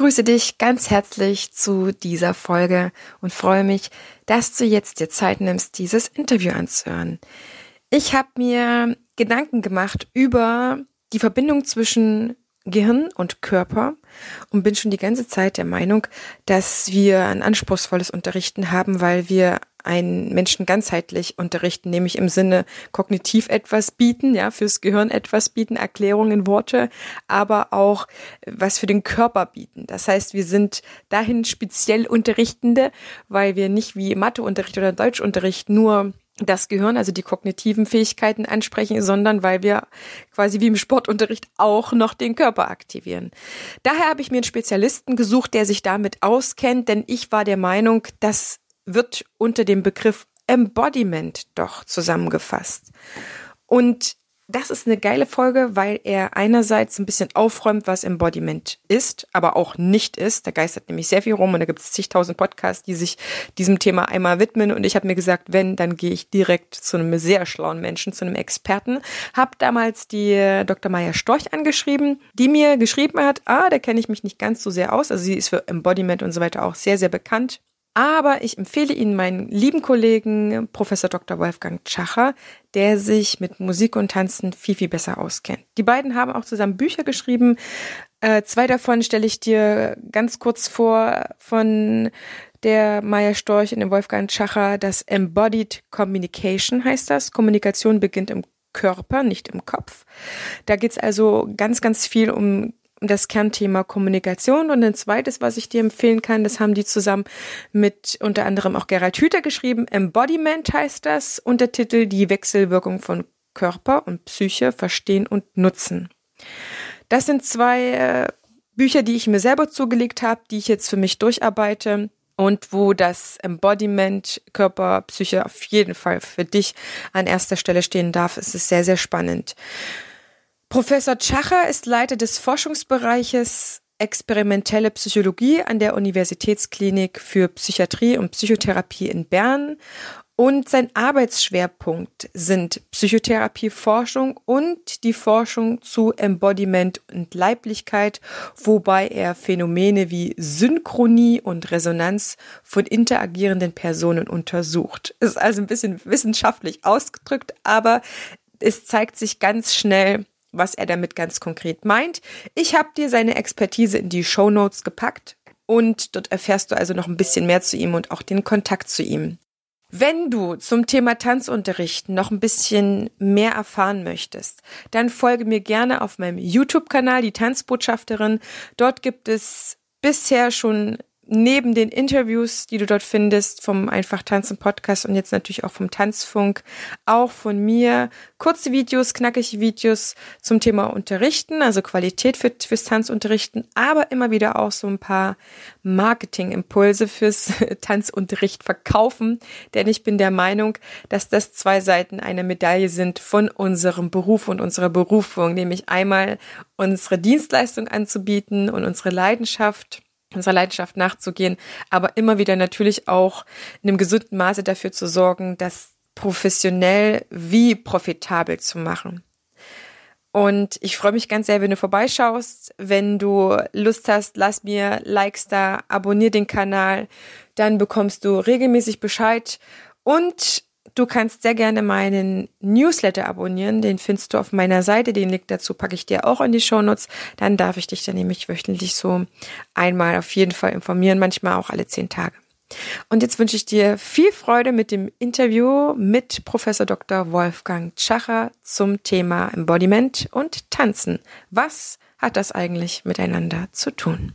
begrüße dich ganz herzlich zu dieser Folge und freue mich, dass du jetzt dir Zeit nimmst, dieses Interview anzuhören. Ich habe mir Gedanken gemacht über die Verbindung zwischen Gehirn und Körper und bin schon die ganze Zeit der Meinung, dass wir ein anspruchsvolles Unterrichten haben, weil wir einen Menschen ganzheitlich unterrichten, nämlich im Sinne kognitiv etwas bieten, ja, fürs Gehirn etwas bieten, Erklärungen, Worte, aber auch was für den Körper bieten. Das heißt, wir sind dahin speziell Unterrichtende, weil wir nicht wie Matheunterricht oder Deutschunterricht nur das Gehirn, also die kognitiven Fähigkeiten ansprechen, sondern weil wir quasi wie im Sportunterricht auch noch den Körper aktivieren. Daher habe ich mir einen Spezialisten gesucht, der sich damit auskennt, denn ich war der Meinung, das wird unter dem Begriff Embodiment doch zusammengefasst. Und das ist eine geile Folge, weil er einerseits ein bisschen aufräumt, was Embodiment ist, aber auch nicht ist. Da geistert nämlich sehr viel rum und da gibt es zigtausend Podcasts, die sich diesem Thema einmal widmen. Und ich habe mir gesagt, wenn, dann gehe ich direkt zu einem sehr schlauen Menschen, zu einem Experten. Hab damals die äh, Dr. Maya Storch angeschrieben, die mir geschrieben hat, ah, da kenne ich mich nicht ganz so sehr aus. Also sie ist für Embodiment und so weiter auch sehr, sehr bekannt. Aber ich empfehle Ihnen meinen lieben Kollegen Professor Dr. Wolfgang Tschacher, der sich mit Musik und Tanzen viel, viel besser auskennt. Die beiden haben auch zusammen Bücher geschrieben. Äh, zwei davon stelle ich dir ganz kurz vor von der Maya Storch und dem Wolfgang Tschacher. Das Embodied Communication heißt das. Kommunikation beginnt im Körper, nicht im Kopf. Da geht es also ganz, ganz viel um das Kernthema Kommunikation. Und ein zweites, was ich dir empfehlen kann, das haben die zusammen mit unter anderem auch Gerald Hüther geschrieben. Embodiment heißt das. Untertitel Die Wechselwirkung von Körper und Psyche verstehen und nutzen. Das sind zwei äh, Bücher, die ich mir selber zugelegt habe, die ich jetzt für mich durcharbeite und wo das Embodiment Körper, Psyche auf jeden Fall für dich an erster Stelle stehen darf. Es ist sehr, sehr spannend. Professor Tschacher ist Leiter des Forschungsbereiches Experimentelle Psychologie an der Universitätsklinik für Psychiatrie und Psychotherapie in Bern und sein Arbeitsschwerpunkt sind Psychotherapieforschung und die Forschung zu Embodiment und Leiblichkeit, wobei er Phänomene wie Synchronie und Resonanz von interagierenden Personen untersucht. Ist also ein bisschen wissenschaftlich ausgedrückt, aber es zeigt sich ganz schnell, was er damit ganz konkret meint. Ich habe dir seine Expertise in die Show Notes gepackt und dort erfährst du also noch ein bisschen mehr zu ihm und auch den Kontakt zu ihm. Wenn du zum Thema Tanzunterricht noch ein bisschen mehr erfahren möchtest, dann folge mir gerne auf meinem YouTube-Kanal, die Tanzbotschafterin. Dort gibt es bisher schon neben den Interviews, die du dort findest, vom Einfach Tanzen Podcast und jetzt natürlich auch vom Tanzfunk, auch von mir kurze Videos, knackige Videos zum Thema Unterrichten, also Qualität für, fürs Tanzunterrichten, aber immer wieder auch so ein paar Marketingimpulse fürs Tanzunterricht verkaufen, denn ich bin der Meinung, dass das zwei Seiten einer Medaille sind von unserem Beruf und unserer Berufung, nämlich einmal unsere Dienstleistung anzubieten und unsere Leidenschaft unserer Leidenschaft nachzugehen, aber immer wieder natürlich auch in einem gesunden Maße dafür zu sorgen, das professionell wie profitabel zu machen. Und ich freue mich ganz sehr, wenn du vorbeischaust. Wenn du Lust hast, lass mir Likes da, abonnier den Kanal, dann bekommst du regelmäßig Bescheid. Und Du kannst sehr gerne meinen Newsletter abonnieren, den findest du auf meiner Seite, den Link dazu packe ich dir auch in die Shownotes. Dann darf ich dich dann nämlich wöchentlich so einmal auf jeden Fall informieren, manchmal auch alle zehn Tage. Und jetzt wünsche ich dir viel Freude mit dem Interview mit Professor Dr. Wolfgang Tschacher zum Thema Embodiment und Tanzen. Was hat das eigentlich miteinander zu tun?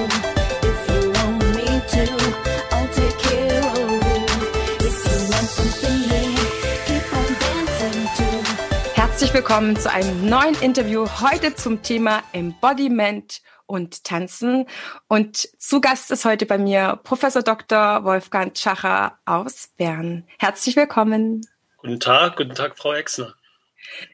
Herzlich willkommen zu einem neuen Interview heute zum Thema Embodiment und Tanzen. Und zu Gast ist heute bei mir Professor Dr. Wolfgang Schacher aus Bern. Herzlich willkommen. Guten Tag, guten Tag, Frau Exner.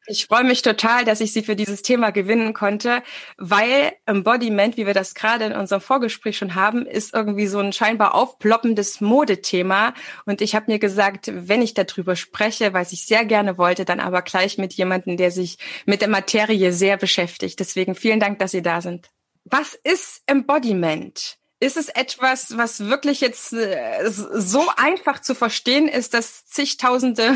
Ich freue mich total, dass ich Sie für dieses Thema gewinnen konnte, weil Embodiment, wie wir das gerade in unserem Vorgespräch schon haben, ist irgendwie so ein scheinbar aufploppendes Modethema. Und ich habe mir gesagt, wenn ich darüber spreche, was ich sehr gerne wollte, dann aber gleich mit jemandem, der sich mit der Materie sehr beschäftigt. Deswegen vielen Dank, dass Sie da sind. Was ist Embodiment? Ist es etwas, was wirklich jetzt äh, so einfach zu verstehen ist, dass zigtausende,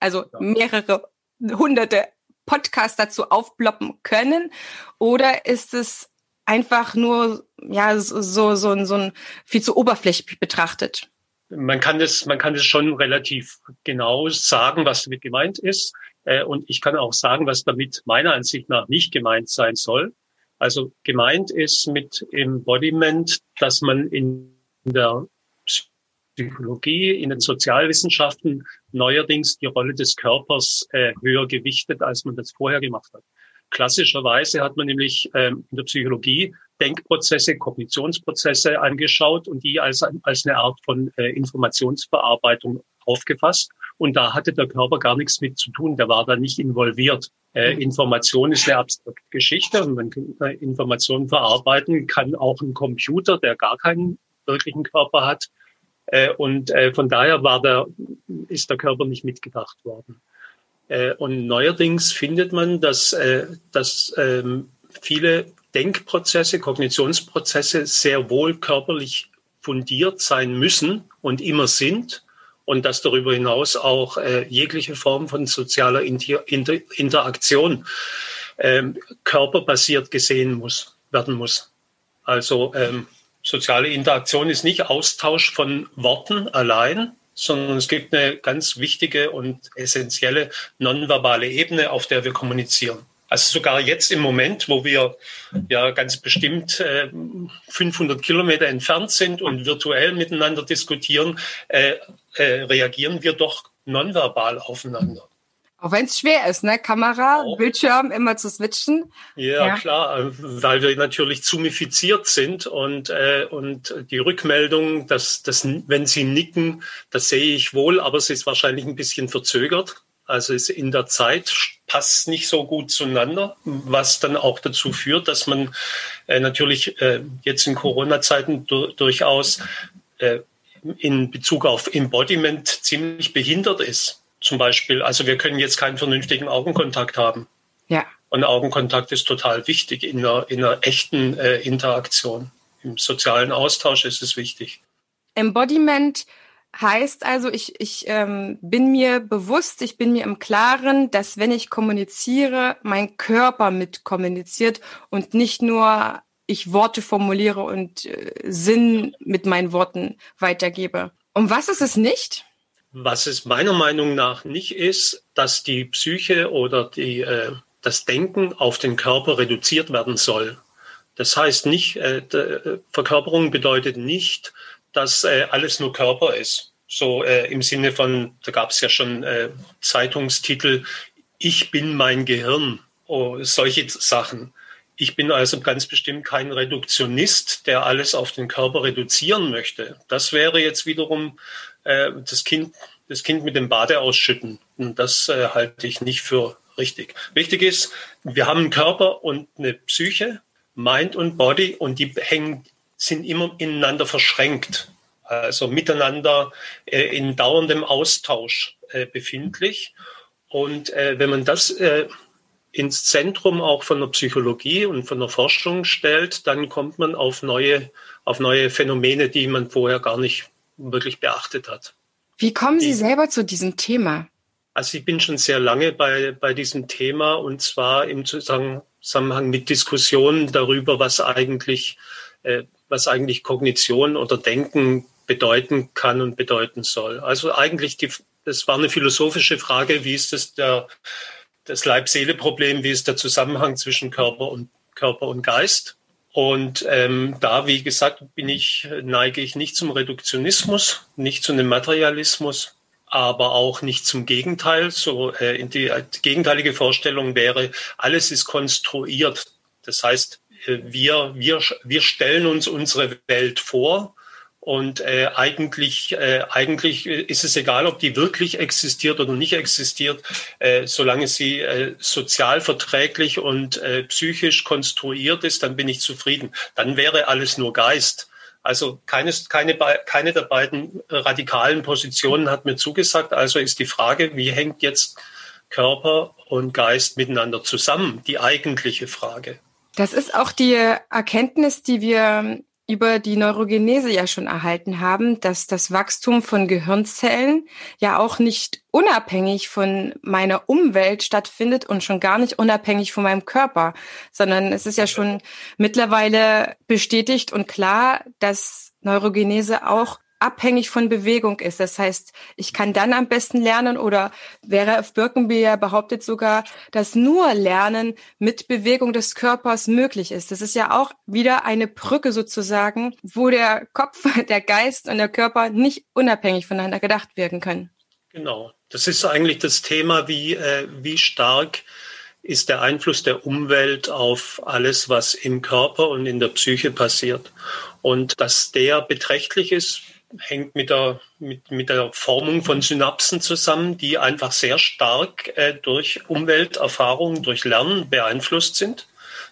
also mehrere hunderte Podcasts dazu aufploppen können? Oder ist es einfach nur, ja, so, so, so, so ein viel zu oberflächlich betrachtet? Man kann das, man kann das schon relativ genau sagen, was damit gemeint ist. Äh, und ich kann auch sagen, was damit meiner Ansicht nach nicht gemeint sein soll. Also gemeint ist mit Embodiment, dass man in der Psychologie, in den Sozialwissenschaften neuerdings die Rolle des Körpers äh, höher gewichtet, als man das vorher gemacht hat. Klassischerweise hat man nämlich ähm, in der Psychologie Denkprozesse, Kognitionsprozesse angeschaut und die als, als eine Art von äh, Informationsverarbeitung aufgefasst. Und da hatte der Körper gar nichts mit zu tun, der war da nicht involviert. Äh, mhm. Information ist eine abstrakte Geschichte und man kann äh, Informationen verarbeiten, kann auch ein Computer, der gar keinen wirklichen Körper hat. Äh, und äh, von daher war der, ist der Körper nicht mitgedacht worden. Äh, und neuerdings findet man, dass, äh, dass ähm, viele Denkprozesse, Kognitionsprozesse sehr wohl körperlich fundiert sein müssen und immer sind und dass darüber hinaus auch äh, jegliche Form von sozialer Inter Inter Interaktion ähm, körperbasiert gesehen muss, werden muss. Also ähm, soziale Interaktion ist nicht Austausch von Worten allein, sondern es gibt eine ganz wichtige und essentielle nonverbale Ebene, auf der wir kommunizieren. Also sogar jetzt im Moment, wo wir ja ganz bestimmt äh, 500 Kilometer entfernt sind und virtuell miteinander diskutieren, äh, äh, reagieren wir doch nonverbal aufeinander. Auch wenn es schwer ist, ne? Kamera, Auch. Bildschirm immer zu switchen. Ja, ja, klar, äh, weil wir natürlich zumifiziert sind und, äh, und die Rückmeldung, dass, dass, wenn Sie nicken, das sehe ich wohl, aber es ist wahrscheinlich ein bisschen verzögert. Also es in der Zeit passt nicht so gut zueinander, was dann auch dazu führt, dass man äh, natürlich äh, jetzt in Corona-Zeiten du durchaus äh, in Bezug auf Embodiment ziemlich behindert ist. Zum Beispiel, also wir können jetzt keinen vernünftigen Augenkontakt haben. Ja. Und Augenkontakt ist total wichtig in einer, in einer echten äh, Interaktion. Im sozialen Austausch ist es wichtig. Embodiment Heißt also, ich, ich ähm, bin mir bewusst, ich bin mir im Klaren, dass wenn ich kommuniziere, mein Körper mit kommuniziert und nicht nur ich Worte formuliere und äh, Sinn mit meinen Worten weitergebe. Und was ist es nicht? Was es meiner Meinung nach nicht ist, dass die Psyche oder die, äh, das Denken auf den Körper reduziert werden soll. Das heißt nicht, äh, äh Verkörperung bedeutet nicht, dass äh, alles nur Körper ist. So äh, im Sinne von, da gab es ja schon äh, Zeitungstitel, ich bin mein Gehirn, oh, solche Sachen. Ich bin also ganz bestimmt kein Reduktionist, der alles auf den Körper reduzieren möchte. Das wäre jetzt wiederum äh, das, kind, das Kind mit dem Bade ausschütten. Und das äh, halte ich nicht für richtig. Wichtig ist, wir haben einen Körper und eine Psyche, Mind und Body, und die hängen sind immer ineinander verschränkt, also miteinander äh, in dauerndem Austausch äh, befindlich. Und äh, wenn man das äh, ins Zentrum auch von der Psychologie und von der Forschung stellt, dann kommt man auf neue, auf neue Phänomene, die man vorher gar nicht wirklich beachtet hat. Wie kommen Sie selber zu diesem Thema? Also ich bin schon sehr lange bei, bei diesem Thema und zwar im Zusammenhang mit Diskussionen darüber, was eigentlich äh, was eigentlich Kognition oder Denken bedeuten kann und bedeuten soll. Also eigentlich, die, das war eine philosophische Frage, wie ist das der, das Leib-Seele-Problem, wie ist der Zusammenhang zwischen Körper und Körper und Geist? Und ähm, da, wie gesagt, bin ich, neige ich nicht zum Reduktionismus, nicht zu einem Materialismus, aber auch nicht zum Gegenteil. So äh, die, die gegenteilige Vorstellung wäre, alles ist konstruiert. Das heißt, wir, wir, wir stellen uns unsere Welt vor und äh, eigentlich, äh, eigentlich ist es egal, ob die wirklich existiert oder nicht existiert, äh, solange sie äh, sozial verträglich und äh, psychisch konstruiert ist, dann bin ich zufrieden. Dann wäre alles nur Geist. Also keines, keine, keine der beiden radikalen Positionen hat mir zugesagt. Also ist die Frage, wie hängt jetzt Körper und Geist miteinander zusammen? Die eigentliche Frage. Das ist auch die Erkenntnis, die wir über die Neurogenese ja schon erhalten haben, dass das Wachstum von Gehirnzellen ja auch nicht unabhängig von meiner Umwelt stattfindet und schon gar nicht unabhängig von meinem Körper, sondern es ist ja schon mittlerweile bestätigt und klar, dass Neurogenese auch abhängig von Bewegung ist. Das heißt, ich kann dann am besten lernen oder wäre auf Birkenbier behauptet sogar, dass nur Lernen mit Bewegung des Körpers möglich ist. Das ist ja auch wieder eine Brücke sozusagen, wo der Kopf, der Geist und der Körper nicht unabhängig voneinander gedacht werden können. Genau. Das ist eigentlich das Thema, wie, äh, wie stark ist der Einfluss der Umwelt auf alles, was im Körper und in der Psyche passiert. Und dass der beträchtlich ist, hängt mit der, mit, mit der Formung von Synapsen zusammen, die einfach sehr stark äh, durch Umwelterfahrungen, durch Lernen beeinflusst sind.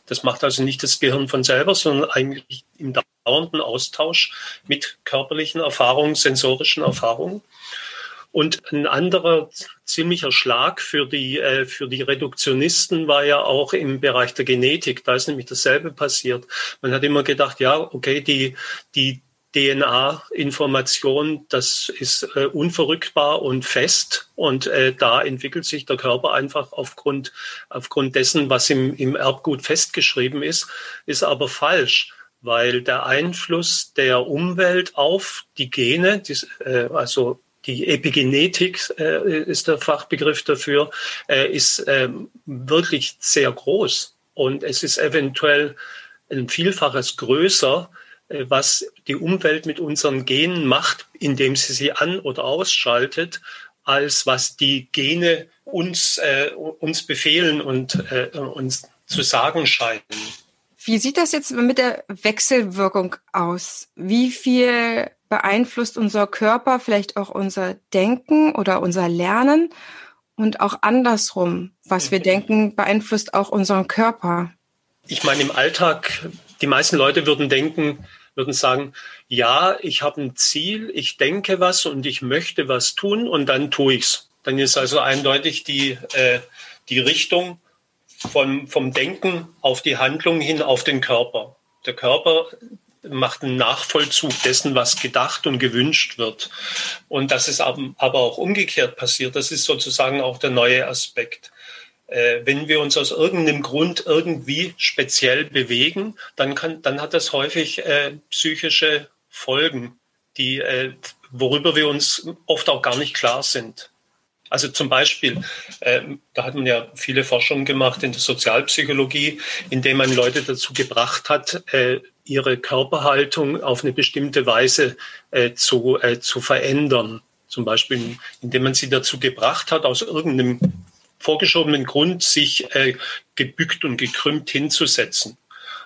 Das macht also nicht das Gehirn von selber, sondern eigentlich im dauernden Austausch mit körperlichen Erfahrungen, sensorischen Erfahrungen. Und ein anderer ziemlicher Schlag für die, äh, für die Reduktionisten war ja auch im Bereich der Genetik. Da ist nämlich dasselbe passiert. Man hat immer gedacht, ja, okay, die, die DNA-Information, das ist äh, unverrückbar und fest. Und äh, da entwickelt sich der Körper einfach aufgrund, aufgrund dessen, was im, im Erbgut festgeschrieben ist, ist aber falsch weil der Einfluss der Umwelt auf die Gene, die, äh, also die Epigenetik äh, ist der Fachbegriff dafür, äh, ist äh, wirklich sehr groß. Und es ist eventuell ein Vielfaches größer was die Umwelt mit unseren Genen macht, indem sie sie an- oder ausschaltet, als was die Gene uns, äh, uns befehlen und äh, uns zu sagen scheinen. Wie sieht das jetzt mit der Wechselwirkung aus? Wie viel beeinflusst unser Körper vielleicht auch unser Denken oder unser Lernen? Und auch andersrum, was wir denken, beeinflusst auch unseren Körper. Ich meine, im Alltag, die meisten Leute würden denken, würden sagen, ja, ich habe ein Ziel, ich denke was und ich möchte was tun und dann tue ich's. Dann ist also eindeutig die, äh, die Richtung vom, vom Denken auf die Handlung hin auf den Körper. Der Körper macht einen Nachvollzug dessen, was gedacht und gewünscht wird. Und das ist aber auch umgekehrt passiert. Das ist sozusagen auch der neue Aspekt. Äh, wenn wir uns aus irgendeinem Grund irgendwie speziell bewegen, dann, kann, dann hat das häufig äh, psychische Folgen, die, äh, worüber wir uns oft auch gar nicht klar sind. Also zum Beispiel, äh, da hat man ja viele Forschungen gemacht in der Sozialpsychologie, indem man Leute dazu gebracht hat, äh, ihre Körperhaltung auf eine bestimmte Weise äh, zu, zu verändern. Zum Beispiel, indem man sie dazu gebracht hat, aus irgendeinem vorgeschobenen Grund, sich äh, gebückt und gekrümmt hinzusetzen.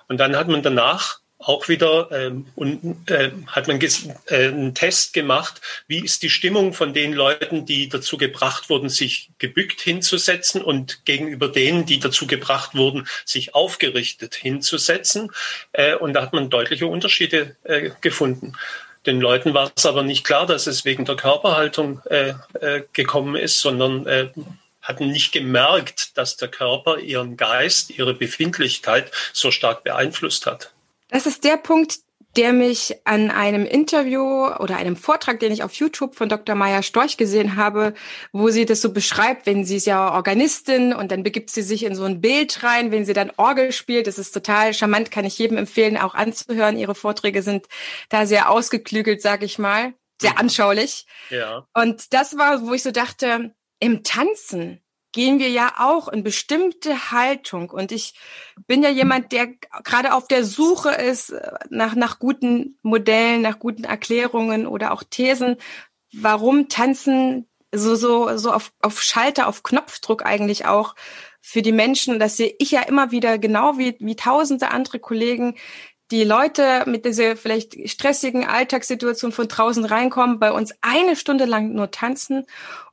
Und dann hat man danach auch wieder ähm, und äh, hat man äh, einen Test gemacht, wie ist die Stimmung von den Leuten, die dazu gebracht wurden, sich gebückt hinzusetzen und gegenüber denen, die dazu gebracht wurden, sich aufgerichtet hinzusetzen. Äh, und da hat man deutliche Unterschiede äh, gefunden. Den Leuten war es aber nicht klar, dass es wegen der Körperhaltung äh, äh, gekommen ist, sondern äh, hatten nicht gemerkt, dass der Körper ihren Geist, ihre Befindlichkeit so stark beeinflusst hat. Das ist der Punkt, der mich an einem Interview oder einem Vortrag, den ich auf YouTube von Dr. Maya Storch gesehen habe, wo sie das so beschreibt, wenn sie ist ja Organistin und dann begibt sie sich in so ein Bild rein, wenn sie dann Orgel spielt. Das ist total charmant, kann ich jedem empfehlen, auch anzuhören. Ihre Vorträge sind da sehr ausgeklügelt, sag ich mal, sehr anschaulich. Ja. Und das war, wo ich so dachte, im Tanzen gehen wir ja auch in bestimmte Haltung. Und ich bin ja jemand, der gerade auf der Suche ist nach, nach guten Modellen, nach guten Erklärungen oder auch Thesen, warum Tanzen so, so, so auf, auf Schalter, auf Knopfdruck eigentlich auch für die Menschen. Das sehe ich ja immer wieder genau wie, wie tausende andere Kollegen, die Leute mit dieser vielleicht stressigen Alltagssituation von draußen reinkommen, bei uns eine Stunde lang nur tanzen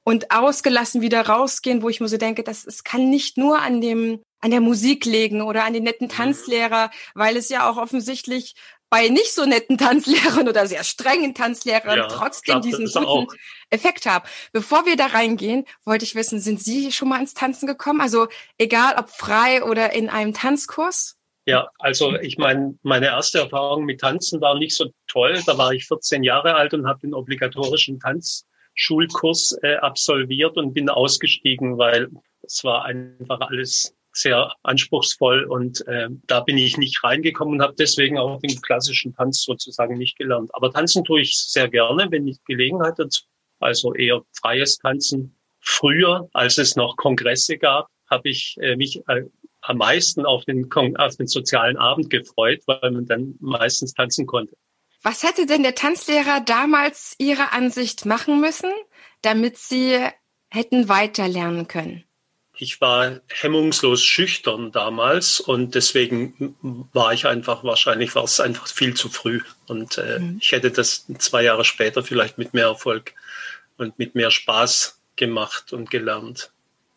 und ausgelassen wieder rausgehen, wo ich mir so denke, das, es kann nicht nur an dem an der Musik legen oder an den netten mhm. Tanzlehrer, weil es ja auch offensichtlich bei nicht so netten Tanzlehrern oder sehr strengen Tanzlehrern ja, trotzdem diesen guten auch. Effekt haben. Bevor wir da reingehen, wollte ich wissen, sind Sie schon mal ins Tanzen gekommen? Also egal ob frei oder in einem Tanzkurs? Ja, also ich meine, meine erste Erfahrung mit Tanzen war nicht so toll. Da war ich 14 Jahre alt und habe den obligatorischen Tanzschulkurs äh, absolviert und bin ausgestiegen, weil es war einfach alles sehr anspruchsvoll und äh, da bin ich nicht reingekommen und habe deswegen auch den klassischen Tanz sozusagen nicht gelernt. Aber tanzen tue ich sehr gerne, wenn ich Gelegenheit dazu. Also eher freies Tanzen. Früher, als es noch Kongresse gab, habe ich äh, mich äh, am meisten auf den, auf den sozialen Abend gefreut, weil man dann meistens tanzen konnte. Was hätte denn der Tanzlehrer damals Ihrer Ansicht machen müssen, damit Sie hätten weiterlernen können? ich war hemmungslos schüchtern damals und deswegen war ich einfach, wahrscheinlich war es einfach viel zu früh. Und äh, mhm. ich hätte das zwei Jahre später vielleicht mit mehr Erfolg und mit mehr Spaß gemacht und gelernt.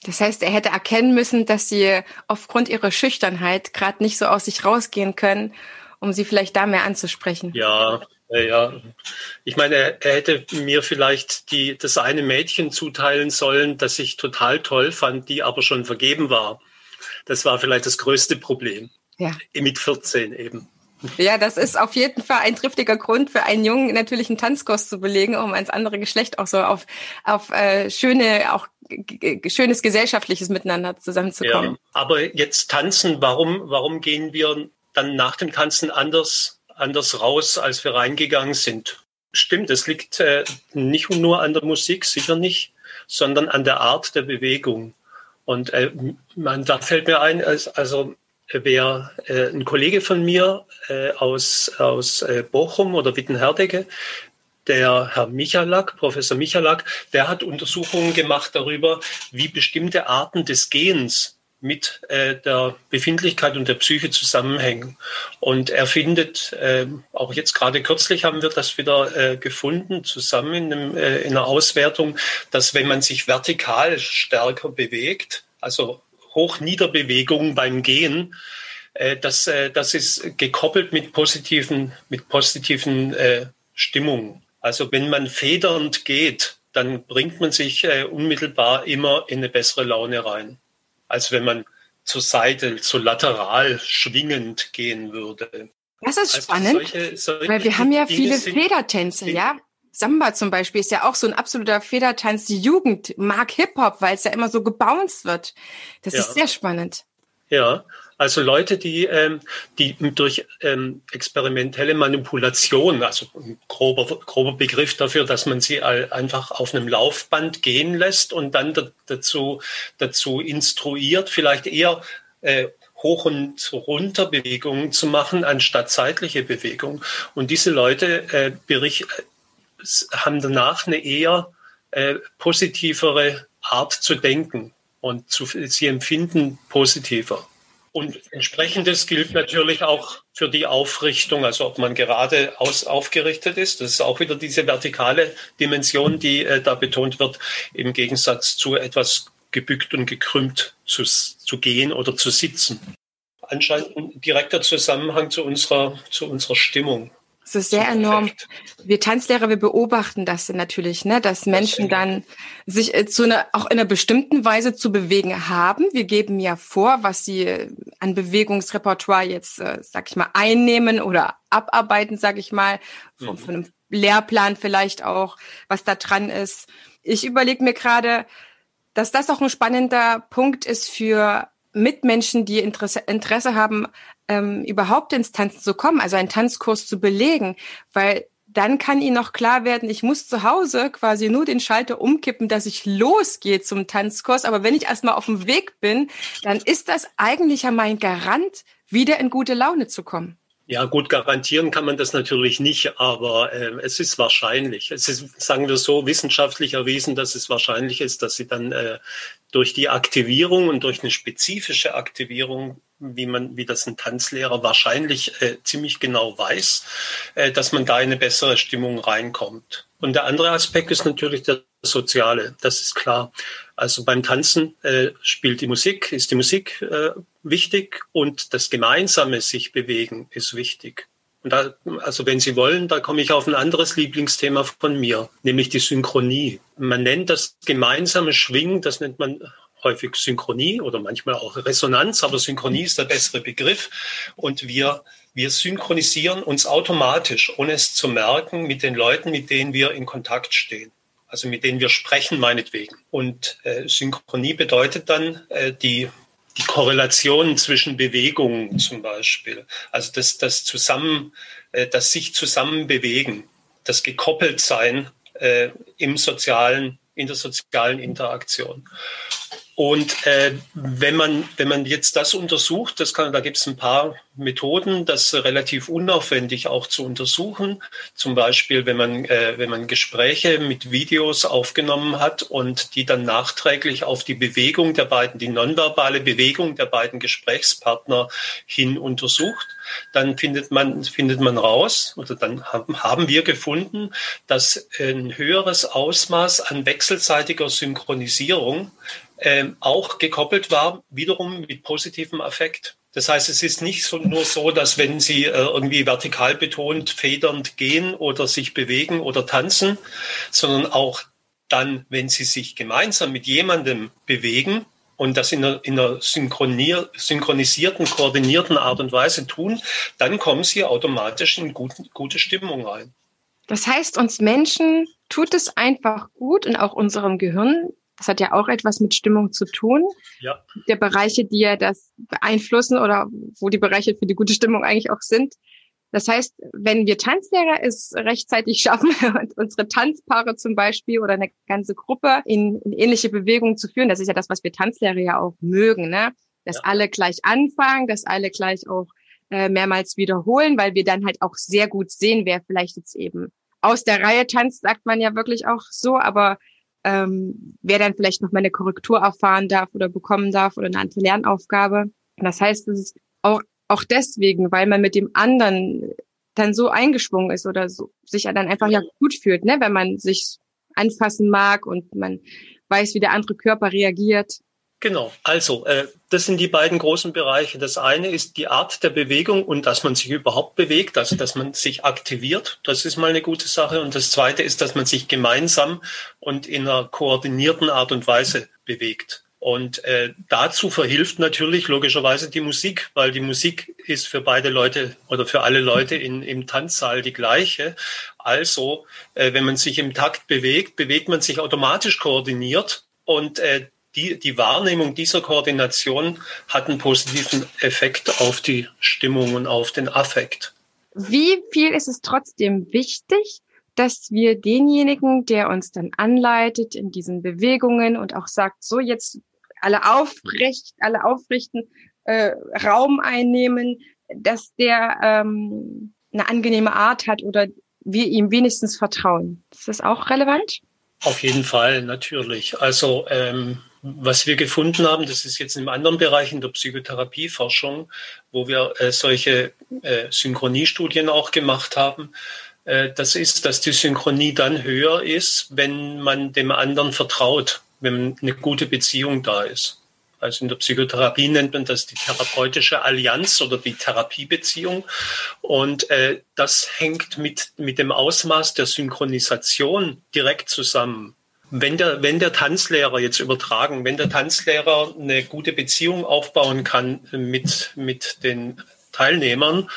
Das heißt, er hätte erkennen müssen, dass sie aufgrund ihrer Schüchternheit gerade nicht so aus sich rausgehen können, um sie vielleicht da mehr anzusprechen. Ja, ja, ich meine, er, er, hätte mir vielleicht die, das eine Mädchen zuteilen sollen, das ich total toll fand, die aber schon vergeben war. Das war vielleicht das größte Problem. Ja. Mit 14 eben. Ja, das ist auf jeden Fall ein triftiger Grund für einen Jungen natürlich einen Tanzkurs zu belegen, um ans andere Geschlecht auch so auf, auf äh, schöne, auch schönes gesellschaftliches Miteinander zusammenzukommen. Ja, aber jetzt tanzen, warum, warum gehen wir dann nach dem Tanzen anders anders raus, als wir reingegangen sind. Stimmt, es liegt äh, nicht nur an der Musik, sicher nicht, sondern an der Art der Bewegung. Und äh, man, da fällt mir ein, also wer äh, ein Kollege von mir äh, aus, aus äh, Bochum oder Wittenherdecke, der Herr Michalak, Professor Michalak, der hat Untersuchungen gemacht darüber, wie bestimmte Arten des Gehens mit äh, der Befindlichkeit und der Psyche zusammenhängen. Und er findet, äh, auch jetzt gerade kürzlich haben wir das wieder äh, gefunden, zusammen in, einem, äh, in einer Auswertung, dass wenn man sich vertikal stärker bewegt, also Hoch-Nieder-Bewegungen beim Gehen, äh, das, äh, das ist gekoppelt mit positiven, mit positiven äh, Stimmungen. Also wenn man federnd geht, dann bringt man sich äh, unmittelbar immer in eine bessere Laune rein als wenn man zur Seite, so lateral schwingend gehen würde. Das ist also spannend, solche, solche weil wir haben ja viele Federtänze, ja. Samba zum Beispiel ist ja auch so ein absoluter Federtanz. Die Jugend mag Hip-Hop, weil es ja immer so gebounced wird. Das ja. ist sehr spannend. Ja, also Leute, die, ähm, die durch ähm, experimentelle Manipulation, also ein grober, grober Begriff dafür, dass man sie einfach auf einem Laufband gehen lässt und dann dazu, dazu instruiert, vielleicht eher äh, Hoch- und Runterbewegungen zu machen, anstatt zeitliche Bewegungen. Und diese Leute äh, bericht, haben danach eine eher äh, positivere Art zu denken und zu, sie empfinden positiver. Und entsprechendes gilt natürlich auch für die Aufrichtung, also ob man gerade aus, aufgerichtet ist. Das ist auch wieder diese vertikale Dimension, die äh, da betont wird, im Gegensatz zu etwas gebückt und gekrümmt zu, zu gehen oder zu sitzen. Anscheinend ein direkter Zusammenhang zu unserer, zu unserer Stimmung. Das ist sehr enorm. Wir Tanzlehrer, wir beobachten das natürlich, ne, dass Menschen dann sich äh, zu einer, auch in einer bestimmten Weise zu bewegen haben. Wir geben ja vor, was sie äh, an Bewegungsrepertoire jetzt, äh, sag ich mal, einnehmen oder abarbeiten, sag ich mal, von, mhm. von einem Lehrplan vielleicht auch, was da dran ist. Ich überlege mir gerade, dass das auch ein spannender Punkt ist für Mitmenschen, die Interesse, Interesse haben, ähm, überhaupt ins Tanzen zu kommen, also einen Tanzkurs zu belegen, weil dann kann ihnen noch klar werden, ich muss zu Hause quasi nur den Schalter umkippen, dass ich losgehe zum Tanzkurs. Aber wenn ich erstmal auf dem Weg bin, dann ist das eigentlich ja mein Garant, wieder in gute Laune zu kommen. Ja, gut, garantieren kann man das natürlich nicht, aber äh, es ist wahrscheinlich. Es ist, sagen wir so, wissenschaftlich erwiesen, dass es wahrscheinlich ist, dass sie dann äh, durch die Aktivierung und durch eine spezifische Aktivierung, wie man, wie das ein Tanzlehrer wahrscheinlich äh, ziemlich genau weiß, äh, dass man da in eine bessere Stimmung reinkommt. Und der andere Aspekt ist natürlich der soziale. Das ist klar. Also beim Tanzen äh, spielt die Musik, ist die Musik äh, wichtig und das gemeinsame sich bewegen ist wichtig. Und da, also wenn Sie wollen, da komme ich auf ein anderes Lieblingsthema von mir, nämlich die Synchronie. Man nennt das gemeinsame Schwingen, das nennt man häufig Synchronie oder manchmal auch Resonanz, aber Synchronie ist der bessere Begriff. Und wir, wir synchronisieren uns automatisch, ohne es zu merken, mit den Leuten, mit denen wir in Kontakt stehen also mit denen wir sprechen meinetwegen. Und äh, Synchronie bedeutet dann äh, die, die Korrelation zwischen Bewegungen zum Beispiel. Also das, das zusammen, äh, das sich zusammen bewegen, das gekoppelt sein äh, im sozialen, in der sozialen Interaktion. Und äh, wenn man wenn man jetzt das untersucht, das kann, da gibt es ein paar Methoden, das relativ unaufwendig auch zu untersuchen. Zum Beispiel, wenn man äh, wenn man Gespräche mit Videos aufgenommen hat und die dann nachträglich auf die Bewegung der beiden, die nonverbale Bewegung der beiden Gesprächspartner hin untersucht, dann findet man findet man raus oder dann haben haben wir gefunden, dass ein höheres Ausmaß an wechselseitiger Synchronisierung ähm, auch gekoppelt war, wiederum mit positivem Affekt. Das heißt, es ist nicht so, nur so, dass wenn Sie äh, irgendwie vertikal betont federnd gehen oder sich bewegen oder tanzen, sondern auch dann, wenn Sie sich gemeinsam mit jemandem bewegen und das in einer, in einer synchronisierten, koordinierten Art und Weise tun, dann kommen Sie automatisch in gute, gute Stimmung rein. Das heißt, uns Menschen tut es einfach gut und auch unserem Gehirn das hat ja auch etwas mit Stimmung zu tun. Ja. Der Bereiche, die ja das beeinflussen oder wo die Bereiche für die gute Stimmung eigentlich auch sind. Das heißt, wenn wir Tanzlehrer es rechtzeitig schaffen unsere Tanzpaare zum Beispiel oder eine ganze Gruppe in, in ähnliche Bewegungen zu führen, das ist ja das, was wir Tanzlehrer ja auch mögen, ne? Dass ja. alle gleich anfangen, dass alle gleich auch äh, mehrmals wiederholen, weil wir dann halt auch sehr gut sehen, wer vielleicht jetzt eben aus der Reihe tanzt, sagt man ja wirklich auch so, aber ähm, wer dann vielleicht noch mal eine Korrektur erfahren darf oder bekommen darf oder eine andere Lernaufgabe. Das heißt, es ist auch, auch deswegen, weil man mit dem anderen dann so eingeschwungen ist oder so, sich dann einfach ja gut fühlt, ne, wenn man sich anfassen mag und man weiß, wie der andere Körper reagiert. Genau, also äh, das sind die beiden großen Bereiche. Das eine ist die Art der Bewegung und dass man sich überhaupt bewegt, also dass man sich aktiviert. Das ist mal eine gute Sache. Und das zweite ist, dass man sich gemeinsam und in einer koordinierten Art und Weise bewegt. Und äh, dazu verhilft natürlich logischerweise die Musik, weil die Musik ist für beide Leute oder für alle Leute in, im Tanzsaal die gleiche. Also, äh, wenn man sich im Takt bewegt, bewegt man sich automatisch koordiniert und äh, die, die Wahrnehmung dieser Koordination hat einen positiven Effekt auf die Stimmung und auf den Affekt. Wie viel ist es trotzdem wichtig, dass wir denjenigen, der uns dann anleitet in diesen Bewegungen und auch sagt, so jetzt alle aufrecht, alle aufrichten, äh, Raum einnehmen, dass der ähm, eine angenehme Art hat oder wir ihm wenigstens vertrauen. Ist das auch relevant? Auf jeden Fall, natürlich. Also ähm, was wir gefunden haben, das ist jetzt im anderen Bereich in der Psychotherapieforschung, wo wir äh, solche äh, Synchroniestudien auch gemacht haben, äh, das ist, dass die Synchronie dann höher ist, wenn man dem anderen vertraut, wenn eine gute Beziehung da ist. Also in der Psychotherapie nennt man das die therapeutische Allianz oder die Therapiebeziehung. Und äh, das hängt mit, mit dem Ausmaß der Synchronisation direkt zusammen. Wenn der, wenn der Tanzlehrer jetzt übertragen, wenn der Tanzlehrer eine gute Beziehung aufbauen kann mit, mit den Teilnehmern,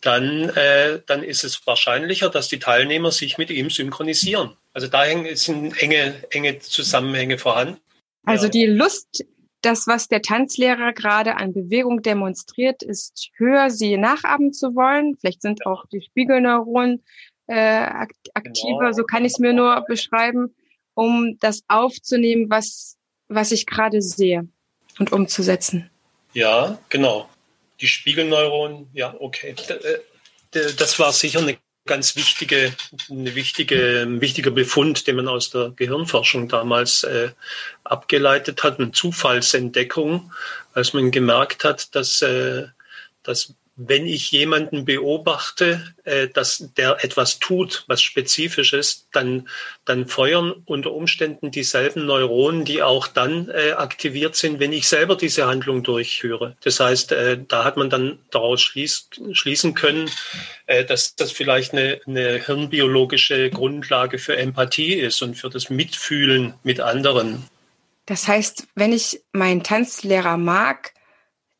dann, äh, dann ist es wahrscheinlicher, dass die Teilnehmer sich mit ihm synchronisieren. Also da sind enge, enge Zusammenhänge vorhanden. Also die Lust, das, was der Tanzlehrer gerade an Bewegung demonstriert, ist höher, sie nachahmen zu wollen. Vielleicht sind auch die Spiegelneuronen äh, aktiver, genau. so kann ich es mir nur beschreiben um das aufzunehmen, was, was ich gerade sehe und umzusetzen. Ja, genau. Die Spiegelneuronen, ja, okay. Äh, das war sicher eine ganz wichtige, eine wichtige, ein wichtiger Befund, den man aus der Gehirnforschung damals äh, abgeleitet hat, eine Zufallsentdeckung, als man gemerkt hat, dass, äh, dass wenn ich jemanden beobachte, äh, dass der etwas tut, was spezifisch ist, dann, dann feuern unter Umständen dieselben Neuronen, die auch dann äh, aktiviert sind, wenn ich selber diese Handlung durchführe. Das heißt, äh, da hat man dann daraus schließ, schließen können, äh, dass das vielleicht eine, eine hirnbiologische Grundlage für Empathie ist und für das Mitfühlen mit anderen. Das heißt, wenn ich meinen Tanzlehrer mag,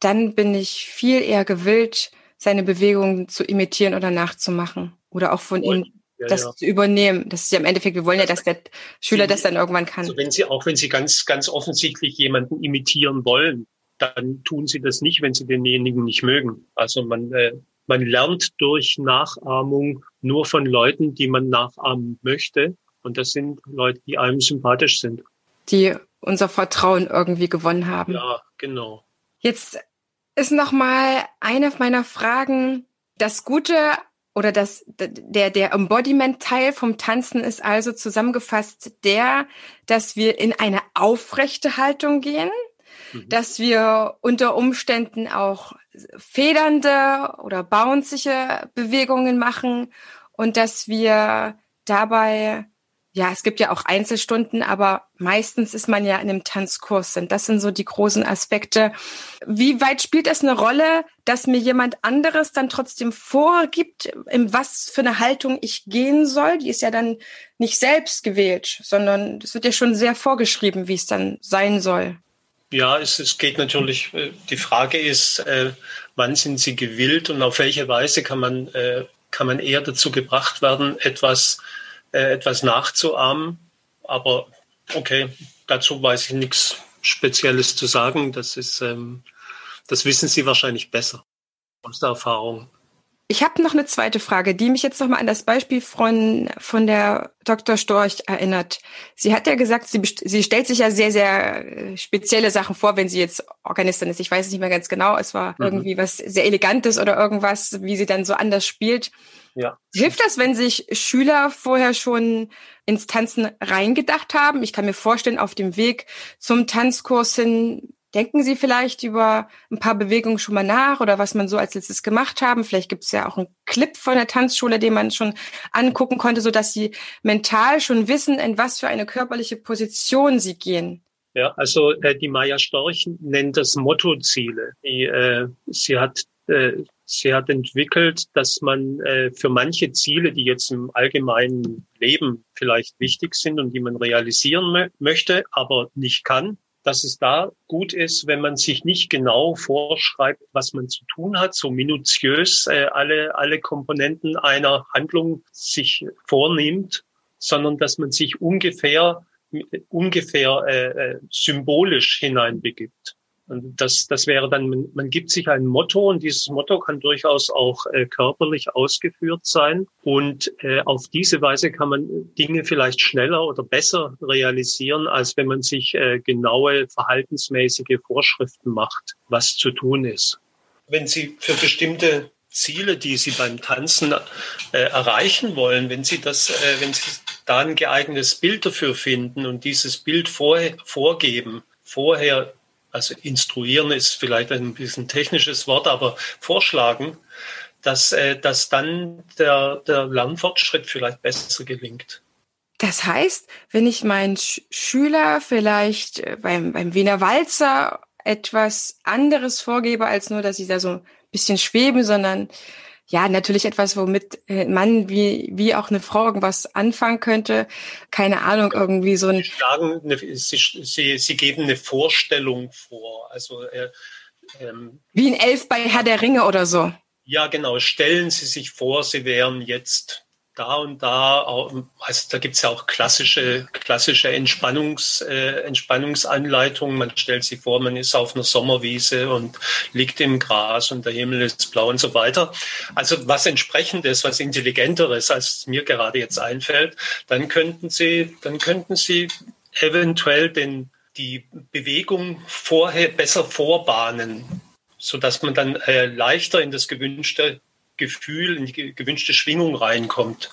dann bin ich viel eher gewillt, seine Bewegungen zu imitieren oder nachzumachen oder auch von ihm ja, das ja. zu übernehmen. Das ist ja im Endeffekt, wir wollen ja, dass der Schüler das dann irgendwann kann. Also wenn Sie, auch wenn Sie ganz, ganz offensichtlich jemanden imitieren wollen, dann tun Sie das nicht, wenn Sie denjenigen nicht mögen. Also man, äh, man lernt durch Nachahmung nur von Leuten, die man nachahmen möchte. Und das sind Leute, die einem sympathisch sind. Die unser Vertrauen irgendwie gewonnen haben. Ja, genau. Jetzt ist noch mal eine meiner Fragen. Das Gute oder das, der, der Embodiment-Teil vom Tanzen ist also zusammengefasst der, dass wir in eine aufrechte Haltung gehen, mhm. dass wir unter Umständen auch federnde oder bounzige Bewegungen machen und dass wir dabei ja, es gibt ja auch Einzelstunden, aber meistens ist man ja in einem Tanzkurs. Und das sind so die großen Aspekte. Wie weit spielt es eine Rolle, dass mir jemand anderes dann trotzdem vorgibt, in was für eine Haltung ich gehen soll? Die ist ja dann nicht selbst gewählt, sondern es wird ja schon sehr vorgeschrieben, wie es dann sein soll. Ja, es, es geht natürlich, äh, die Frage ist, äh, wann sind sie gewillt und auf welche Weise kann man, äh, kann man eher dazu gebracht werden, etwas äh, etwas nachzuahmen. Aber okay, dazu weiß ich nichts Spezielles zu sagen. Das ist, ähm, das wissen Sie wahrscheinlich besser aus der Erfahrung. Ich habe noch eine zweite Frage, die mich jetzt nochmal an das Beispiel von, von der Dr. Storch erinnert. Sie hat ja gesagt, sie, sie stellt sich ja sehr, sehr äh, spezielle Sachen vor, wenn sie jetzt Organistin ist. Ich weiß es nicht mehr ganz genau. Es war mhm. irgendwie was sehr Elegantes oder irgendwas, wie sie dann so anders spielt. Ja. Hilft das, wenn sich Schüler vorher schon ins Tanzen reingedacht haben? Ich kann mir vorstellen, auf dem Weg zum Tanzkurs hin denken Sie vielleicht über ein paar Bewegungen schon mal nach oder was man so als letztes gemacht haben. Vielleicht gibt es ja auch einen Clip von der Tanzschule, den man schon angucken konnte, so dass Sie mental schon wissen, in was für eine körperliche Position Sie gehen. Ja, also äh, die Maya Storch nennt das Mottoziele. Die, äh, sie hat äh, sie hat entwickelt, dass man äh, für manche Ziele, die jetzt im allgemeinen Leben vielleicht wichtig sind und die man realisieren möchte, aber nicht kann, dass es da gut ist, wenn man sich nicht genau vorschreibt, was man zu tun hat, so minutiös äh, alle, alle Komponenten einer Handlung sich vornimmt, sondern dass man sich ungefähr, ungefähr äh, äh symbolisch hineinbegibt. Und das, das wäre dann, man, gibt sich ein Motto und dieses Motto kann durchaus auch äh, körperlich ausgeführt sein. Und äh, auf diese Weise kann man Dinge vielleicht schneller oder besser realisieren, als wenn man sich äh, genaue verhaltensmäßige Vorschriften macht, was zu tun ist. Wenn Sie für bestimmte Ziele, die Sie beim Tanzen äh, erreichen wollen, wenn Sie das, äh, wenn Sie da ein geeignetes Bild dafür finden und dieses Bild vor, vorgeben, vorher also instruieren ist vielleicht ein bisschen technisches Wort, aber vorschlagen, dass, äh, dass dann der, der Lernfortschritt vielleicht besser gelingt. Das heißt, wenn ich meinen Sch Schüler vielleicht äh, beim, beim Wiener Walzer etwas anderes vorgebe, als nur, dass sie da so ein bisschen schweben, sondern ja, natürlich etwas, womit ein äh, Mann wie, wie auch eine Frau irgendwas anfangen könnte. Keine Ahnung, irgendwie so ein. Sie, eine, sie, sie, sie geben eine Vorstellung vor. Also, äh, ähm, wie ein Elf bei Herr der Ringe oder so. Ja, genau. Stellen Sie sich vor, Sie wären jetzt da und da, also da gibt's ja auch klassische, klassische Entspannungs, äh, Entspannungsanleitungen. Man stellt sich vor, man ist auf einer Sommerwiese und liegt im Gras und der Himmel ist blau und so weiter. Also was entsprechendes, was intelligenteres, als mir gerade jetzt einfällt, dann könnten Sie, dann könnten Sie eventuell den, die Bewegung vorher besser vorbahnen, so dass man dann äh, leichter in das gewünschte Gefühl, in die gewünschte Schwingung reinkommt.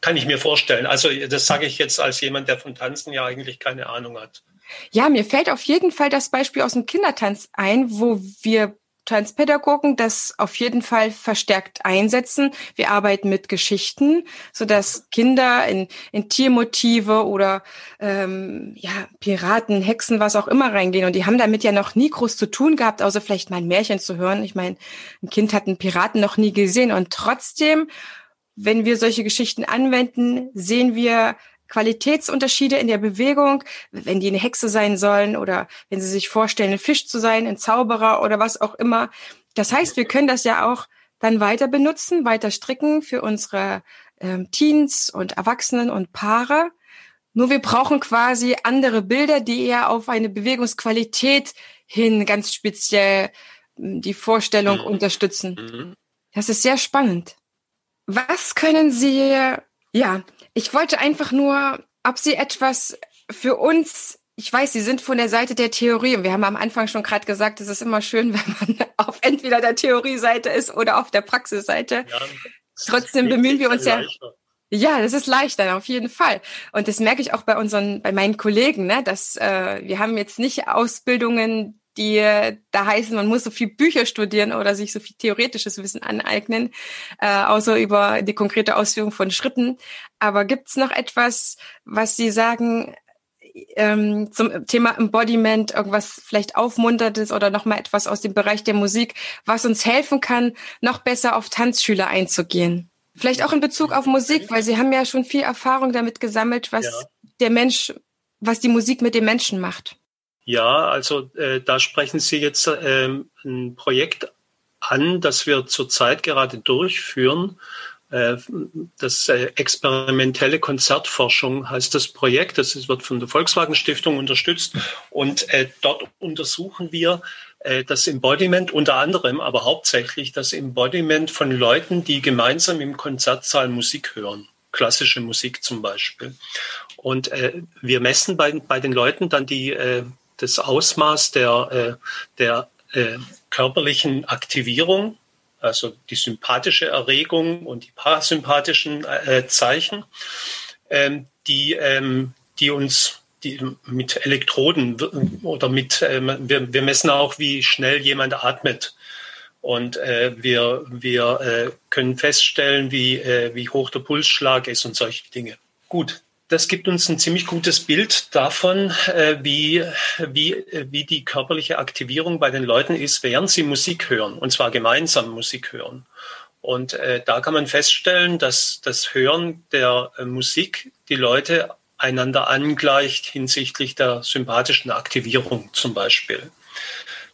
Kann ich mir vorstellen. Also das sage ich jetzt als jemand, der von Tanzen ja eigentlich keine Ahnung hat. Ja, mir fällt auf jeden Fall das Beispiel aus dem Kindertanz ein, wo wir Tanzpädagogen das auf jeden Fall verstärkt einsetzen. Wir arbeiten mit Geschichten, so dass Kinder in, in Tiermotive oder ähm, ja Piraten, Hexen, was auch immer reingehen. Und die haben damit ja noch nie groß zu tun gehabt, außer vielleicht mal ein Märchen zu hören. Ich meine, ein Kind hat einen Piraten noch nie gesehen und trotzdem, wenn wir solche Geschichten anwenden, sehen wir Qualitätsunterschiede in der Bewegung, wenn die eine Hexe sein sollen oder wenn sie sich vorstellen, ein Fisch zu sein, ein Zauberer oder was auch immer. Das heißt, wir können das ja auch dann weiter benutzen, weiter stricken für unsere ähm, Teens und Erwachsenen und Paare. Nur wir brauchen quasi andere Bilder, die eher auf eine Bewegungsqualität hin ganz speziell hm, die Vorstellung mhm. unterstützen. Mhm. Das ist sehr spannend. Was können Sie, ja, ich wollte einfach nur, ob Sie etwas für uns ich weiß, Sie sind von der Seite der Theorie und wir haben am Anfang schon gerade gesagt, es ist immer schön, wenn man auf entweder der Theorie-Seite ist oder auf der Praxisseite. Ja, Trotzdem bemühen wir uns ja. Leichter. Ja, das ist leichter, auf jeden Fall. Und das merke ich auch bei unseren, bei meinen Kollegen, ne, dass äh, wir haben jetzt nicht Ausbildungen, die da heißen, man muss so viel Bücher studieren oder sich so viel theoretisches Wissen aneignen, äh, außer über die konkrete Ausführung von Schritten. Aber gibt's noch etwas, was Sie sagen ähm, zum Thema Embodiment, irgendwas vielleicht aufmunterndes oder nochmal etwas aus dem Bereich der Musik, was uns helfen kann, noch besser auf Tanzschüler einzugehen? Vielleicht auch in Bezug auf Musik, weil Sie haben ja schon viel Erfahrung damit gesammelt, was ja. der Mensch, was die Musik mit dem Menschen macht. Ja, also äh, da sprechen Sie jetzt ähm, ein Projekt an, das wir zurzeit gerade durchführen. Äh, das äh, experimentelle Konzertforschung heißt das Projekt. Das wird von der Volkswagen Stiftung unterstützt. Und äh, dort untersuchen wir äh, das Embodiment unter anderem, aber hauptsächlich das Embodiment von Leuten, die gemeinsam im Konzertsaal Musik hören klassische Musik zum Beispiel. Und äh, wir messen bei, bei den Leuten dann die, äh, das Ausmaß der, äh, der äh, körperlichen Aktivierung, also die sympathische Erregung und die parasympathischen äh, Zeichen, ähm, die, ähm, die uns die mit Elektroden oder mit, äh, wir, wir messen auch, wie schnell jemand atmet. Und äh, wir, wir äh, können feststellen, wie, äh, wie hoch der Pulsschlag ist und solche Dinge. Gut, das gibt uns ein ziemlich gutes Bild davon, äh, wie, wie, wie die körperliche Aktivierung bei den Leuten ist, während sie Musik hören, und zwar gemeinsam Musik hören. Und äh, da kann man feststellen, dass das Hören der äh, Musik die Leute einander angleicht hinsichtlich der sympathischen Aktivierung zum Beispiel.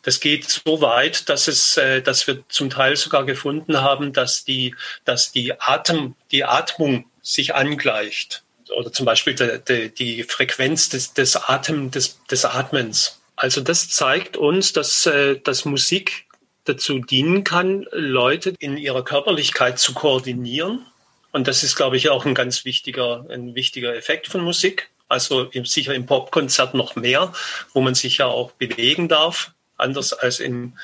Das geht so weit, dass es, äh, dass wir zum Teil sogar gefunden haben, dass die, dass die Atem, die Atmung sich angleicht oder zum Beispiel de, de, die Frequenz des, des, Atem, des, des Atmens. Also das zeigt uns, dass, äh, dass Musik dazu dienen kann, Leute in ihrer Körperlichkeit zu koordinieren. Und das ist, glaube ich, auch ein ganz wichtiger, ein wichtiger Effekt von Musik. Also sicher im Popkonzert noch mehr, wo man sich ja auch bewegen darf, anders als im,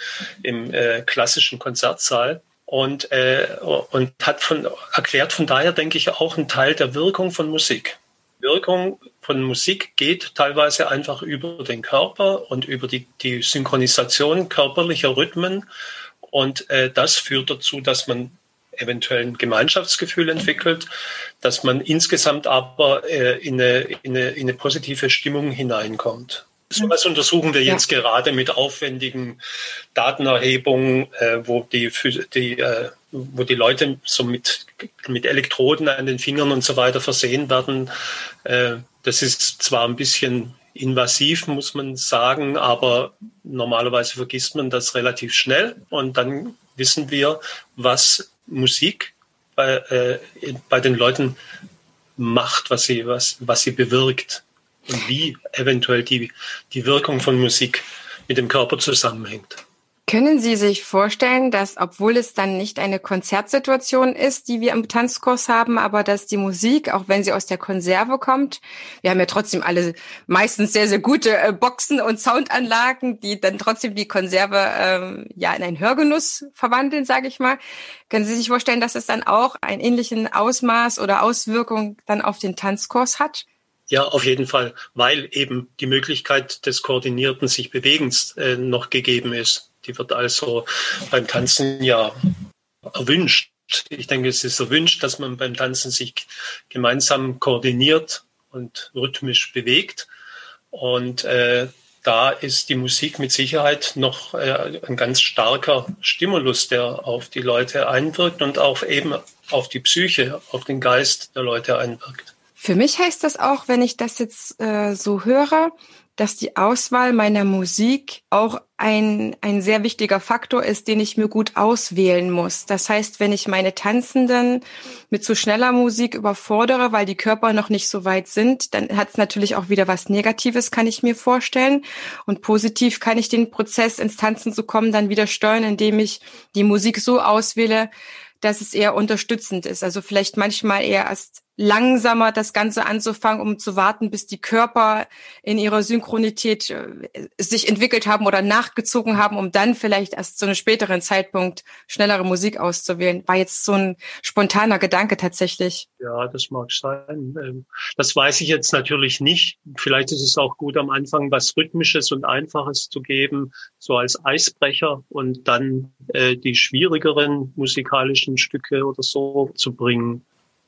im äh, klassischen Konzertsaal und, äh, und hat von, erklärt von daher, denke ich, auch einen Teil der Wirkung von Musik. Wirkung von Musik geht teilweise einfach über den Körper und über die, die Synchronisation körperlicher Rhythmen. Und äh, das führt dazu, dass man eventuell ein Gemeinschaftsgefühl entwickelt, dass man insgesamt aber äh, in, eine, in, eine, in eine positive Stimmung hineinkommt. Sowas untersuchen wir jetzt ja. gerade mit aufwendigen Datenerhebungen, äh, wo die, die äh, wo die Leute so mit, mit Elektroden an den Fingern und so weiter versehen werden. Äh, das ist zwar ein bisschen invasiv, muss man sagen, aber normalerweise vergisst man das relativ schnell und dann wissen wir, was Musik bei, äh, bei den Leuten macht, was sie, was, was sie bewirkt und wie eventuell die, die Wirkung von Musik mit dem Körper zusammenhängt. Können Sie sich vorstellen, dass, obwohl es dann nicht eine Konzertsituation ist, die wir im Tanzkurs haben, aber dass die Musik, auch wenn sie aus der Konserve kommt, wir haben ja trotzdem alle meistens sehr, sehr gute äh, Boxen und Soundanlagen, die dann trotzdem die Konserve ähm, ja in einen Hörgenuss verwandeln, sage ich mal. Können Sie sich vorstellen, dass es dann auch einen ähnlichen Ausmaß oder Auswirkung dann auf den Tanzkurs hat? Ja, auf jeden Fall, weil eben die Möglichkeit des koordinierten sich Bewegens äh, noch gegeben ist. Die wird also beim Tanzen ja erwünscht. Ich denke, es ist erwünscht, dass man beim Tanzen sich gemeinsam koordiniert und rhythmisch bewegt. Und äh, da ist die Musik mit Sicherheit noch äh, ein ganz starker Stimulus, der auf die Leute einwirkt und auch eben auf die Psyche, auf den Geist der Leute einwirkt. Für mich heißt das auch, wenn ich das jetzt äh, so höre, dass die Auswahl meiner Musik auch ein, ein sehr wichtiger Faktor ist, den ich mir gut auswählen muss. Das heißt, wenn ich meine Tanzenden mit zu schneller Musik überfordere, weil die Körper noch nicht so weit sind, dann hat es natürlich auch wieder was Negatives, kann ich mir vorstellen. Und positiv kann ich den Prozess ins Tanzen zu kommen dann wieder steuern, indem ich die Musik so auswähle, dass es eher unterstützend ist. Also vielleicht manchmal eher erst langsamer das Ganze anzufangen, um zu warten, bis die Körper in ihrer Synchronität äh, sich entwickelt haben oder nachgezogen haben, um dann vielleicht erst zu einem späteren Zeitpunkt schnellere Musik auszuwählen. War jetzt so ein spontaner Gedanke tatsächlich. Ja, das mag sein. Ähm, das weiß ich jetzt natürlich nicht. Vielleicht ist es auch gut, am Anfang was Rhythmisches und Einfaches zu geben, so als Eisbrecher und dann äh, die schwierigeren musikalischen Stücke oder so zu bringen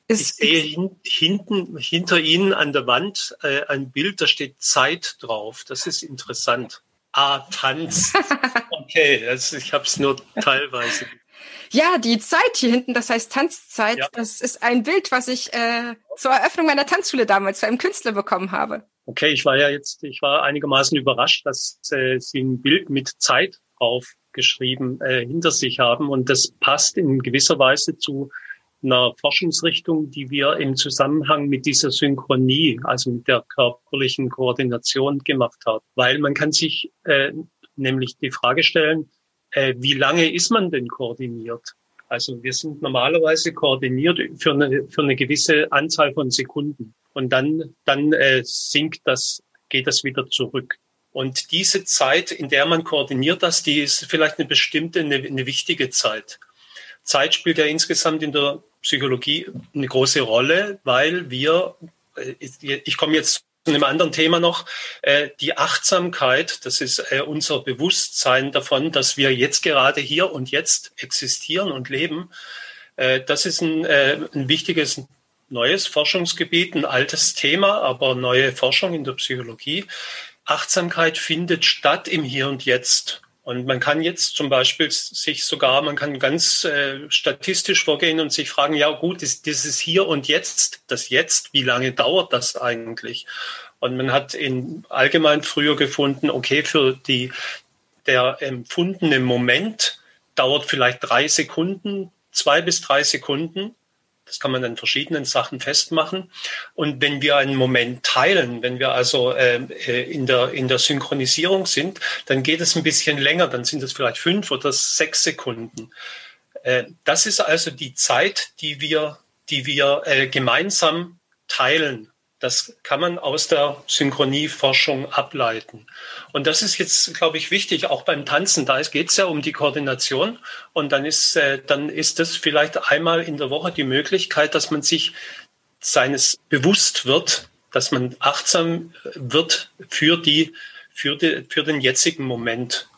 ich sehe hin, hinten hinter Ihnen an der Wand äh, ein Bild, da steht Zeit drauf. Das ist interessant. Ah, Tanz. Okay, also ich habe es nur teilweise. Ja, die Zeit hier hinten, das heißt Tanzzeit, ja. das ist ein Bild, was ich äh, zur Eröffnung meiner Tanzschule damals zu einem Künstler bekommen habe. Okay, ich war ja jetzt, ich war einigermaßen überrascht, dass äh, Sie ein Bild mit Zeit aufgeschrieben äh, hinter sich haben und das passt in gewisser Weise zu einer Forschungsrichtung, die wir im Zusammenhang mit dieser Synchronie, also mit der körperlichen Koordination gemacht haben. Weil man kann sich äh, nämlich die Frage stellen, äh, wie lange ist man denn koordiniert? Also wir sind normalerweise koordiniert für eine, für eine gewisse Anzahl von Sekunden. Und dann, dann äh, sinkt das, geht das wieder zurück. Und diese Zeit, in der man koordiniert das, die ist vielleicht eine bestimmte, eine, eine wichtige Zeit. Zeit spielt ja insgesamt in der Psychologie eine große Rolle, weil wir, äh, ich komme jetzt zu einem anderen Thema noch, äh, die Achtsamkeit, das ist äh, unser Bewusstsein davon, dass wir jetzt gerade hier und jetzt existieren und leben. Das ist ein, ein wichtiges neues Forschungsgebiet, ein altes Thema, aber neue Forschung in der Psychologie. Achtsamkeit findet statt im Hier und Jetzt. Und man kann jetzt zum Beispiel sich sogar, man kann ganz äh, statistisch vorgehen und sich fragen, ja gut, ist hier und jetzt, das Jetzt, wie lange dauert das eigentlich? Und man hat in allgemein früher gefunden, okay, für die, der empfundene Moment dauert vielleicht drei Sekunden, zwei bis drei Sekunden. Das kann man an verschiedenen Sachen festmachen. Und wenn wir einen Moment teilen, wenn wir also ähm, äh, in, der, in der Synchronisierung sind, dann geht es ein bisschen länger, dann sind es vielleicht fünf oder sechs Sekunden. Äh, das ist also die Zeit, die wir, die wir äh, gemeinsam teilen. Das kann man aus der Synchronieforschung ableiten. Und das ist jetzt, glaube ich, wichtig, auch beim Tanzen. Da geht es ja um die Koordination. Und dann ist, äh, dann ist das vielleicht einmal in der Woche die Möglichkeit, dass man sich seines bewusst wird, dass man achtsam wird für die, für die, für den jetzigen Moment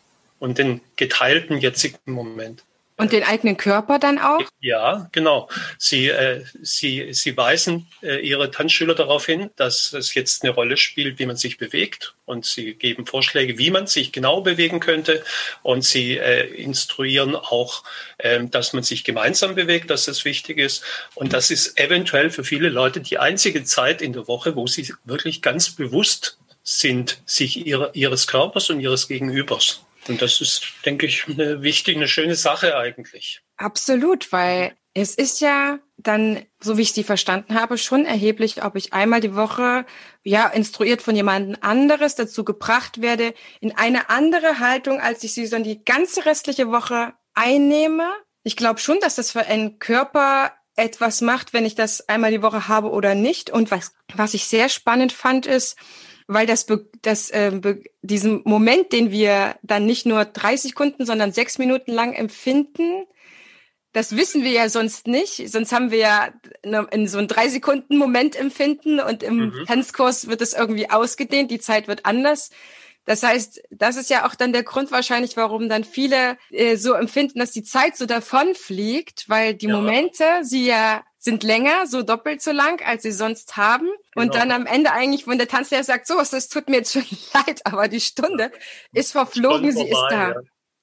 und den geteilten jetzigen Moment. Und den eigenen Körper dann auch? Ja, genau. Sie, äh, sie, sie weisen äh, ihre Tanzschüler darauf hin, dass es jetzt eine Rolle spielt, wie man sich bewegt. Und sie geben Vorschläge, wie man sich genau bewegen könnte. Und sie äh, instruieren auch, äh, dass man sich gemeinsam bewegt, dass das wichtig ist. Und das ist eventuell für viele Leute die einzige Zeit in der Woche, wo sie wirklich ganz bewusst sind, sich ihrer, ihres Körpers und ihres Gegenübers. Und das ist, denke ich, eine wichtige, eine schöne Sache eigentlich. Absolut, weil es ist ja dann, so wie ich sie verstanden habe, schon erheblich, ob ich einmal die Woche, ja, instruiert von jemandem anderes dazu gebracht werde, in eine andere Haltung, als ich sie dann die ganze restliche Woche einnehme. Ich glaube schon, dass das für einen Körper etwas macht, wenn ich das einmal die Woche habe oder nicht. Und was, was ich sehr spannend fand, ist, weil das, das äh, diesen Moment, den wir dann nicht nur drei Sekunden, sondern sechs Minuten lang empfinden, das wissen wir ja sonst nicht. Sonst haben wir ja in so einem drei Sekunden Moment empfinden und im mhm. Tanzkurs wird es irgendwie ausgedehnt. Die Zeit wird anders. Das heißt, das ist ja auch dann der Grund wahrscheinlich, warum dann viele äh, so empfinden, dass die Zeit so davonfliegt, weil die ja. Momente, sie ja sind länger, so doppelt so lang, als sie sonst haben. Genau. Und dann am Ende eigentlich, wenn der Tanzlehrer sagt, so, das tut mir jetzt schon leid, aber die Stunde ist verflogen, Stunde sie vorbei, ist da. Ja.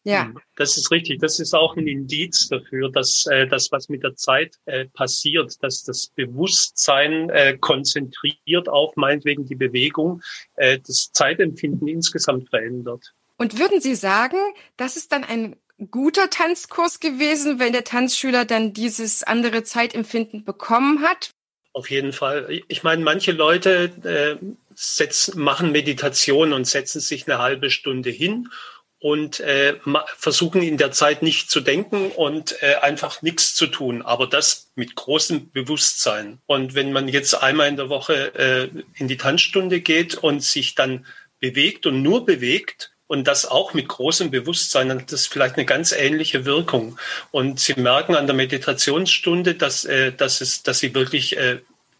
Ja. Hm, das ist richtig. Das ist auch ein Indiz dafür, dass äh, das, was mit der Zeit äh, passiert, dass das Bewusstsein äh, konzentriert auf meinetwegen die Bewegung, äh, das Zeitempfinden insgesamt verändert. Und würden Sie sagen, das ist dann ein guter Tanzkurs gewesen, wenn der Tanzschüler dann dieses andere Zeitempfinden bekommen hat? Auf jeden Fall. Ich meine, manche Leute äh, setzen, machen Meditation und setzen sich eine halbe Stunde hin und äh, versuchen in der Zeit nicht zu denken und äh, einfach nichts zu tun, aber das mit großem Bewusstsein. Und wenn man jetzt einmal in der Woche äh, in die Tanzstunde geht und sich dann bewegt und nur bewegt, und das auch mit großem Bewusstsein, dann hat das vielleicht eine ganz ähnliche Wirkung. Und Sie merken an der Meditationsstunde, dass, äh, dass, es, dass Sie wirklich äh,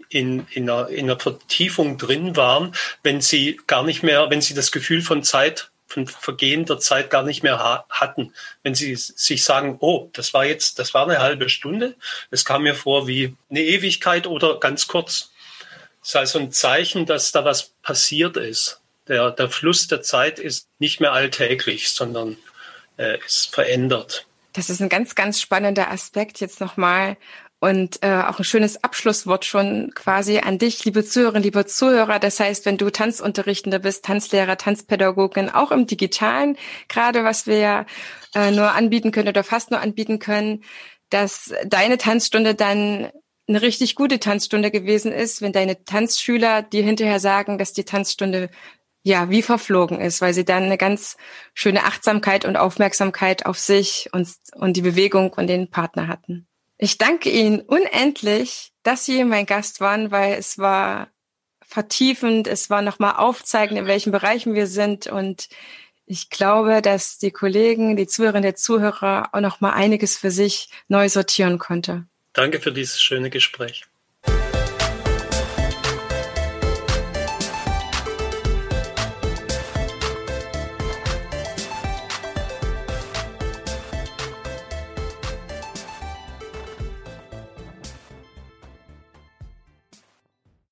in, in, einer, in einer Vertiefung drin waren, wenn Sie gar nicht mehr, wenn Sie das Gefühl von Zeit von Vergehen der Zeit gar nicht mehr ha hatten. Wenn sie sich sagen, oh, das war jetzt, das war eine halbe Stunde, es kam mir vor wie eine Ewigkeit oder ganz kurz. Das ist also ein Zeichen, dass da was passiert ist. Der, der Fluss der Zeit ist nicht mehr alltäglich, sondern äh, ist verändert. Das ist ein ganz, ganz spannender Aspekt jetzt nochmal und äh, auch ein schönes Abschlusswort schon quasi an dich, liebe Zuhörerinnen, liebe Zuhörer. Das heißt, wenn du Tanzunterrichtender bist, Tanzlehrer, Tanzpädagogin, auch im Digitalen, gerade was wir ja äh, nur anbieten können oder fast nur anbieten können, dass deine Tanzstunde dann eine richtig gute Tanzstunde gewesen ist, wenn deine Tanzschüler dir hinterher sagen, dass die Tanzstunde ja wie verflogen ist, weil sie dann eine ganz schöne Achtsamkeit und Aufmerksamkeit auf sich und, und die Bewegung und den Partner hatten. Ich danke Ihnen unendlich, dass Sie mein Gast waren, weil es war vertiefend, es war nochmal aufzeigend, in welchen Bereichen wir sind und ich glaube, dass die Kollegen, die Zuhörerinnen, der Zuhörer auch nochmal einiges für sich neu sortieren konnte. Danke für dieses schöne Gespräch.